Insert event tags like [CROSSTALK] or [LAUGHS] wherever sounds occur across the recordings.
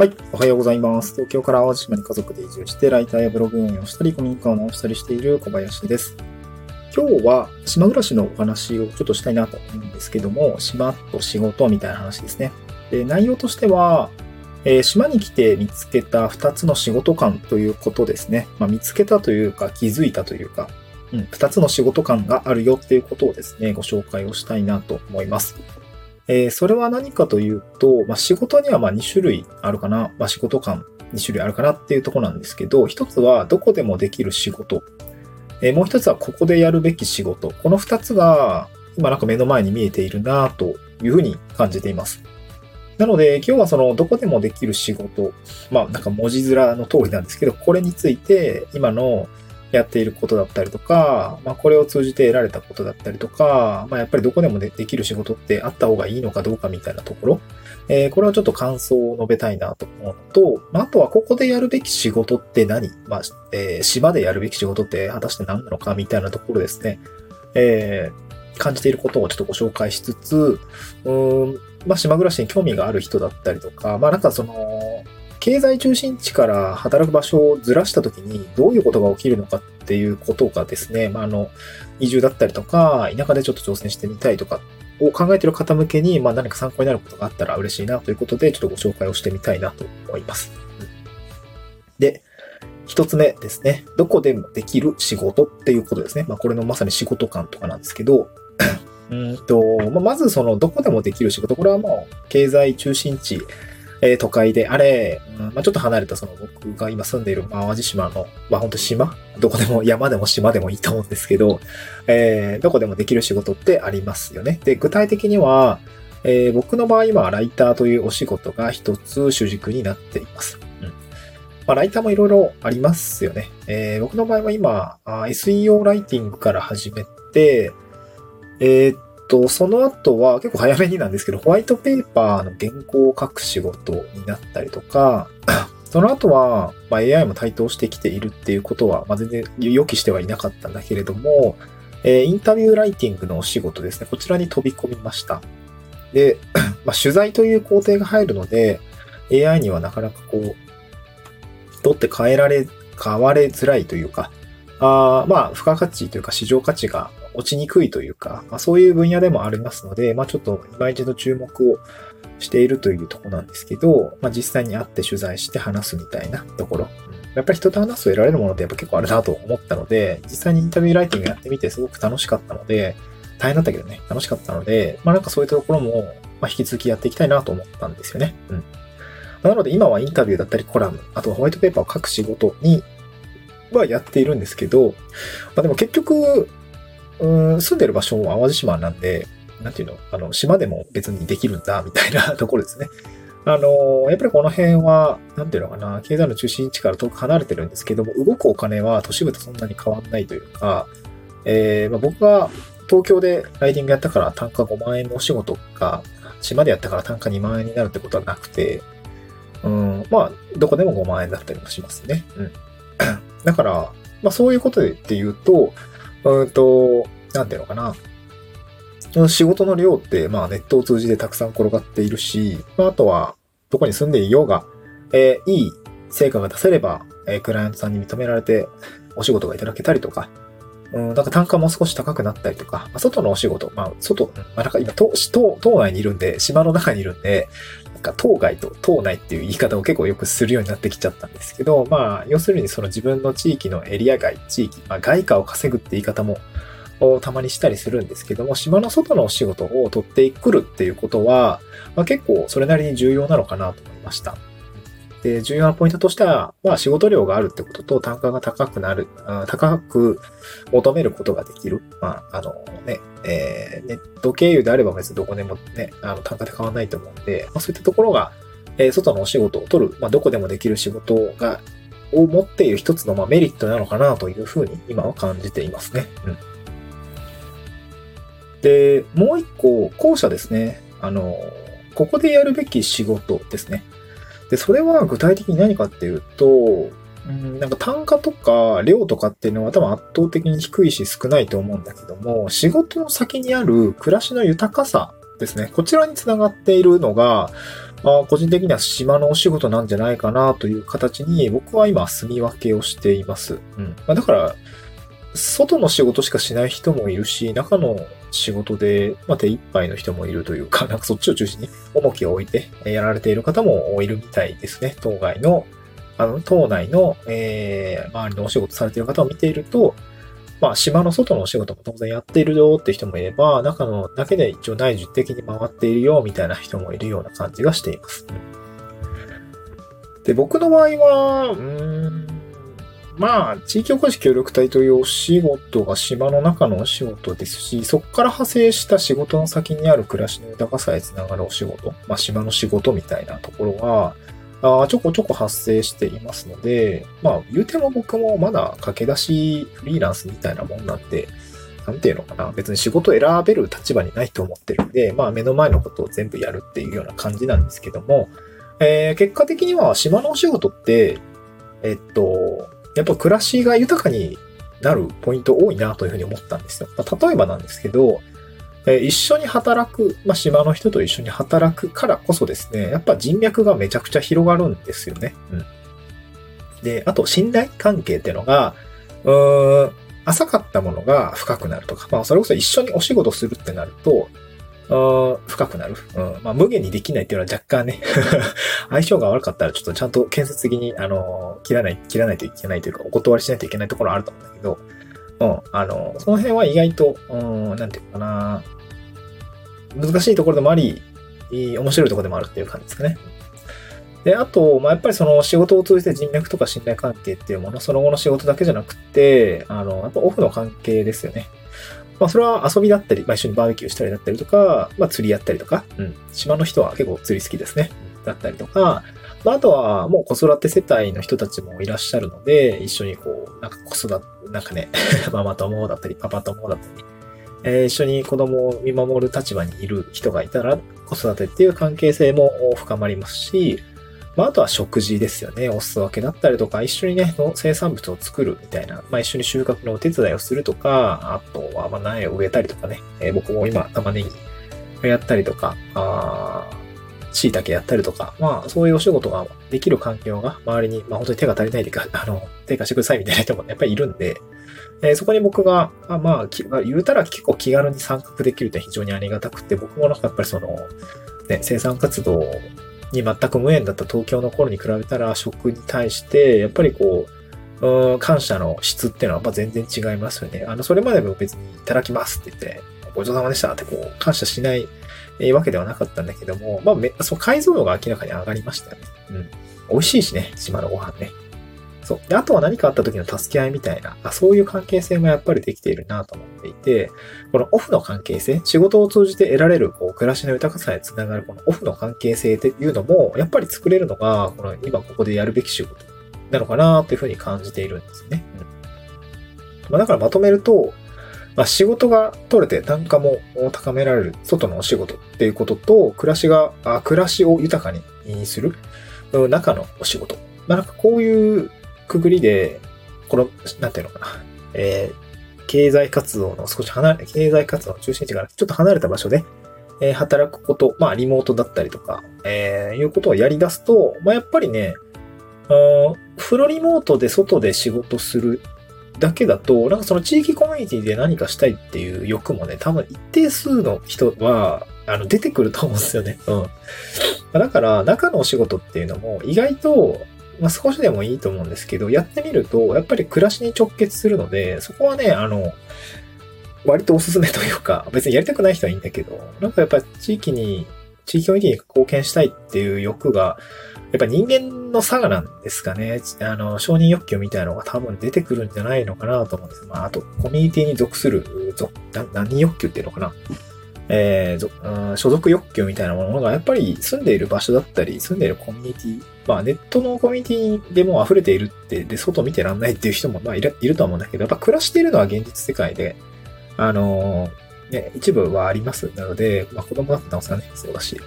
はい。おはようございます。東京から淡路島に家族で移住して、ライターやブログ運営をしたり、コミュニカーを直したりしている小林です。今日は島暮らしのお話をちょっとしたいなと思うんですけども、島と仕事みたいな話ですね。で内容としては、えー、島に来て見つけた2つの仕事感ということですね。まあ、見つけたというか気づいたというか、うん、2つの仕事感があるよっていうことをですね、ご紹介をしたいなと思います。えー、それは何かというと、まあ、仕事にはま2種類あるかな、まあ、仕事感2種類あるかなっていうとこなんですけど、一つはどこでもできる仕事。えー、もう一つはここでやるべき仕事。この2つが今なんか目の前に見えているなというふうに感じています。なので、今日はそのどこでもできる仕事、まあなんか文字面の通りなんですけど、これについて今のやっていることだったりとか、まあ、これを通じて得られたことだったりとか、まあ、やっぱりどこでもできる仕事ってあった方がいいのかどうかみたいなところ、えー、これはちょっと感想を述べたいなと思うのと、まあ、あとはここでやるべき仕事って何？まあ、えー、島でやるべき仕事って果たして何なのかみたいなところですね。えー、感じていることをちょっとご紹介しつつ、うん、まあ、島暮らしに興味がある人だったりとか、まあ、なんかその、経済中心地から働く場所をずらしたときにどういうことが起きるのかっていうことがですね、まあ、あの、移住だったりとか、田舎でちょっと挑戦してみたいとかを考えている方向けに、まあ、何か参考になることがあったら嬉しいなということで、ちょっとご紹介をしてみたいなと思います。で、一つ目ですね。どこでもできる仕事っていうことですね。まあ、これのまさに仕事感とかなんですけど、うんと、まずそのどこでもできる仕事、これはもう経済中心地えー、都会であれ、うんまあ、ちょっと離れたその僕が今住んでいる淡路島の、まあ本当島？どこでも [LAUGHS] 山でも島でもいいと思うんですけど、えー、どこでもできる仕事ってありますよね。で、具体的には、えー、僕の場合今、ライターというお仕事が一つ主軸になっています。うんまあ、ライターもいろいろありますよね。えー、僕の場合は今、SEO ライティングから始めて、えー、と、その後は結構早めになんですけど、ホワイトペーパーの原稿を書く仕事になったりとか、[COUGHS] その後は、ま、AI も台頭してきているっていうことは、ま、全然予期してはいなかったんだけれども、え、インタビューライティングのお仕事ですね。こちらに飛び込みました。で、[COUGHS] ま、取材という工程が入るので、AI にはなかなかこう、取って変えられ、変われづらいというか、あまあ、付加価値というか市場価値が落ちにくいというか、まあ、そういう分野でもありますので、まあ、ちょっと今一度注目をしているというとこなんですけど、まあ、実際に会って取材して話すみたいなところ。やっぱり人と話すと得られるものってやっぱ結構あるなと思ったので、実際にインタビューライティングやってみてすごく楽しかったので、大変だったけどね、楽しかったので、まあなんかそういうところも、まあ、引き続きやっていきたいなと思ったんですよね。うん。なので今はインタビューだったりコラム、あとはホワイトペーパーを書く仕事にはやっているんですけど、まあでも結局、うん、住んでる場所も淡路島なんで、なんていうの、あの、島でも別にできるんだ、みたいな [LAUGHS] ところですね。あの、やっぱりこの辺は、なんていうのかな、経済の中心地から遠く離れてるんですけども、動くお金は都市部とそんなに変わんないというか、えー、まあ、僕が東京でライディングやったから単価5万円のお仕事が、島でやったから単価2万円になるってことはなくて、うん、まあ、どこでも5万円だったりもしますね。うん。[CLEARS THROAT] だから、まあそういうことでって言うと、うんと、なんていうのかな。仕事の量って、まあネットを通じてたくさん転がっているし、まああとは、どこに住んでいようが、えー、いい成果が出せれば、えー、クライアントさんに認められてお仕事がいただけたりとか、うん、なんか単価も少し高くなったりとか、まあ、外のお仕事、まあ、外、まあ、なんか今、島、島内にいるんで、島の中にいるんで、か当該と島内っていう言い方を結構よくするようになってきちゃったんですけど、まあ、要するにその自分の地域のエリア外、地域、まあ、外貨を稼ぐって言い方も、たまにしたりするんですけども、島の外のお仕事を取ってくるっていうことは、まあ、結構それなりに重要なのかなと思いました。で、重要なポイントとしては、まあ仕事量があるってことと単価が高くなる、高く求めることができる。まあ、あのね、えー、ネット経由であれば別にどこでもね、あの単価で変わらないと思うんで、まあそういったところが、えー、外のお仕事を取る、まあどこでもできる仕事が、を持っている一つのまあメリットなのかなというふうに今は感じていますね。うん。で、もう一個、後者ですね。あの、ここでやるべき仕事ですね。で、それは具体的に何かっていうと、うん、なんか単価とか量とかっていうのは多分圧倒的に低いし少ないと思うんだけども、仕事の先にある暮らしの豊かさですね。こちらにつながっているのが、あ個人的には島のお仕事なんじゃないかなという形に僕は今住み分けをしています。うん。まあ、だから、外の仕事しかしない人もいるし、中の仕事で、まあ、手一杯の人もいるというか、なんかそっちを中心に重きを置いてやられている方もいるみたいですね。当該の、あの、島内の、えー、周りのお仕事されている方を見ていると、まあ、島の外のお仕事も当然やっているよって人もいれば、中のだけで一応内需的に回っているよみたいな人もいるような感じがしています。で、僕の場合は、うん、まあ、地域おこし協力隊というお仕事が島の中のお仕事ですし、そこから派生した仕事の先にある暮らしの豊かさへつながるお仕事、まあ、島の仕事みたいなところは、あちょこちょこ発生していますので、まあ、言うても僕もまだ駆け出しフリーランスみたいなもんなんで、なんていうのかな、別に仕事選べる立場にないと思ってるんで、まあ、目の前のことを全部やるっていうような感じなんですけども、えー、結果的には島のお仕事って、えっと、やっぱ暮らしが豊かになるポイント多いなというふうに思ったんですよ。まあ、例えばなんですけど、え一緒に働く、まあ、島の人と一緒に働くからこそですね、やっぱ人脈がめちゃくちゃ広がるんですよね。うん。で、あと信頼関係っていうのが、うーん、浅かったものが深くなるとか、まあそれこそ一緒にお仕事するってなると、深くなる。うん。まあ、無限にできないっていうのは若干ね [LAUGHS] 相性が悪かったらちょっとちゃんと建設的に、あの、切らない、切らないといけないというか、お断りしないといけないところあると思うんだけど、うん、あの、その辺は意外と、うん、なんていうかな、難しいところでもあり、面白いところでもあるっていう感じですかね。で、あと、まあ、やっぱりその仕事を通じて人脈とか信頼関係っていうもの、その後の仕事だけじゃなくて、あの、やっぱオフの関係ですよね。まあ、それは遊びだったり、まあ、一緒にバーベキューしたりだったりとか、まあ、釣りやったりとか、うん。島の人は結構釣り好きですね。だったりとか、まあ、あとはもう子育て世帯の人たちもいらっしゃるので、一緒にこう、なんか子育て、なんかね、[LAUGHS] ママ友だったり、パパ友だったり、えー、一緒に子供を見守る立場にいる人がいたら、子育てっていう関係性も深まりますし、まあ、あとは食事ですよね。お裾分けだったりとか、一緒にね、の生産物を作るみたいな、まあ、一緒に収穫のお手伝いをするとか、あとは、ま苗を植えたりとかね、えー、僕も今、玉ねぎをやったりとか、あ椎茸やったりとか、まあ、そういうお仕事ができる環境が周りに、まあ、本当に手が足りないでか、[LAUGHS] あの、手貸してくださいみたいな人もやっぱりいるんで、えー、そこに僕が、あまあ、言うたら結構気軽に参画できるって非常にありがたくて、僕もなんかやっぱりその、ね、生産活動に全く無縁だった東京の頃に比べたら、食に対して、やっぱりこう、うん、感謝の質っていうのはま全然違いますよね。あの、それまでも別にいただきますって言って、ごちそうさまでしたってこう、感謝しないえわけではなかったんだけども、まあめ、そう、解像度が明らかに上がりましたよね。うん。美味しいしね、島のご飯ね。そう。で、あとは何かあった時の助け合いみたいな、あそういう関係性もやっぱりできているなと思っていて、このオフの関係性、仕事を通じて得られる、こう、暮らしの豊かさへつながる、このオフの関係性っていうのも、やっぱり作れるのが、この今ここでやるべき仕事なのかなというふうに感じているんですね。うん。まあ、だからまとめると、まあ、仕事が取れて単価も高められる外のお仕事っていうことと、暮らしが、あ暮らしを豊かにする中のお仕事。まあ、なんかこういうくぐりで、この、なんていうのかな。えー、経済活動の少し離れ、経済活動の中心地からちょっと離れた場所で、えー、働くこと、まあ、リモートだったりとか、えー、いうことをやり出すと、まあ、やっぱりね、フロリモートで外で仕事するだけだと、なんかその地域コミュニティで何かしたいっていう欲もね、多分一定数の人は、あの、出てくると思うんですよね。うん。だから、中のお仕事っていうのも、意外と、まあ、少しでもいいと思うんですけど、やってみると、やっぱり暮らしに直結するので、そこはね、あの、割とおすすめというか、別にやりたくない人はいいんだけど、なんかやっぱ地域に、地域コミュニティに貢献したいっていう欲が、やっぱ人間の差がなんですかね。あの、承認欲求みたいなのが多分出てくるんじゃないのかなと思うんです。まあ、あと、コミュニティに属する、属何欲求っていうのかな。えー、所属欲求みたいなものがやっぱり住んでいる場所だったり、住んでいるコミュニティ、まあネットのコミュニティでも溢れているって、で、外見てらんないっていう人もまあいるいると思うんだけど、やっぱ暮らしているのは現実世界で、あのー、ね、一部はあります。なので、まあ子供だってなおさらね、そうだし、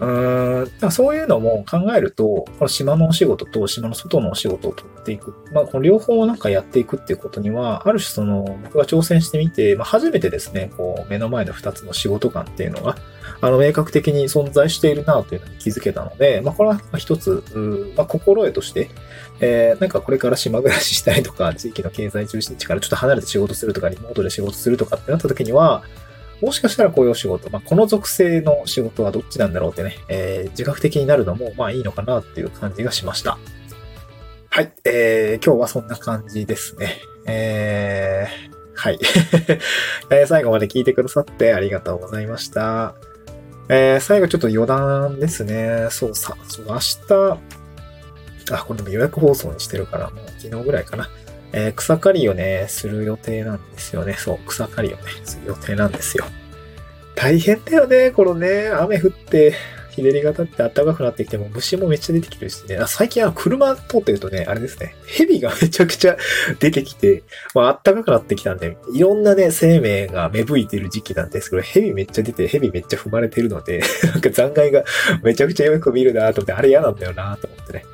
うーん、そういうのも考えると、この島のお仕事と島の外のお仕事を取っていく。まあ、この両方をなんかやっていくっていうことには、ある種その、僕が挑戦してみて、まあ、初めてですね、こう、目の前の二つの仕事感っていうのが、あの、明確的に存在しているなというのに気づけたので、まあ、これは一つ、まあ、心得として、えー、なんかこれから島暮らししたりとか、地域の経済中心地からちょっと離れて仕事するとか、リモートで仕事するとかってなった時には、もしかしたらこういうお仕事、まあ、この属性の仕事はどっちなんだろうってね、えー、自覚的になるのも、まあいいのかなっていう感じがしました。はい、えー、今日はそんな感じですね。えー、はい。[LAUGHS] え最後まで聞いてくださってありがとうございました。えー、最後ちょっと余談ですね。そうさ、そう明日、あ、これでも予約放送にしてるから、もう昨日ぐらいかな。えー、草刈りをね、する予定なんですよね。そう、草刈りをね、する予定なんですよ。大変だよね、このね、雨降って、日照りが立って暖かくなってきても虫もめっちゃ出てきてるしね。あ最近は車通ってるとね、あれですね、蛇がめちゃくちゃ出てきて、まあ暖かくなってきたんで、いろんなね、生命が芽吹いてる時期なんですけど、蛇めっちゃ出て、蛇めっちゃ踏まれてるので、[LAUGHS] なんか残骸が [LAUGHS] めちゃくちゃよく見るなと思って、あれ嫌なんだよなと思ってね。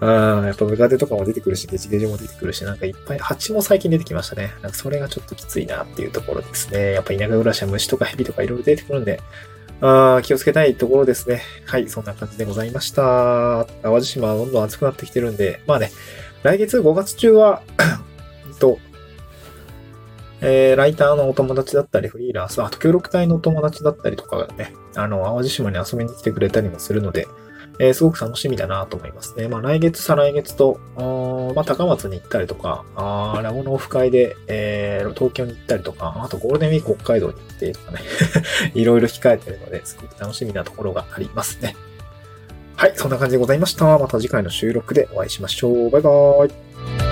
うん、やっぱムカデとかも出てくるし、ゲジゲジも出てくるし、なんかいっぱい、蜂も最近出てきましたね。なんかそれがちょっときついなっていうところですね。やっぱ田舎暮らしは虫とか蛇とかいろいろ出てくるんで、あ気をつけたいところですね。はい、そんな感じでございました。淡路島はどんどん暑くなってきてるんで、まあね、来月5月中は [COUGHS] と、えー、ライターのお友達だったり、フリーランス、あと協力隊のお友達だったりとかがね、あの、淡路島に遊びに来てくれたりもするので、えー、すごく楽しみだなと思いますね。まあ、来月、再来月と、まあ、高松に行ったりとか、あラボのオフ会で、えー、東京に行ったりとか、あとゴールデンウィーク北海道に行ってとかね、[LAUGHS] いろいろ控えてるので、すごく楽しみなところがありますね。はい、そんな感じでございました。また次回の収録でお会いしましょう。バイバーイ。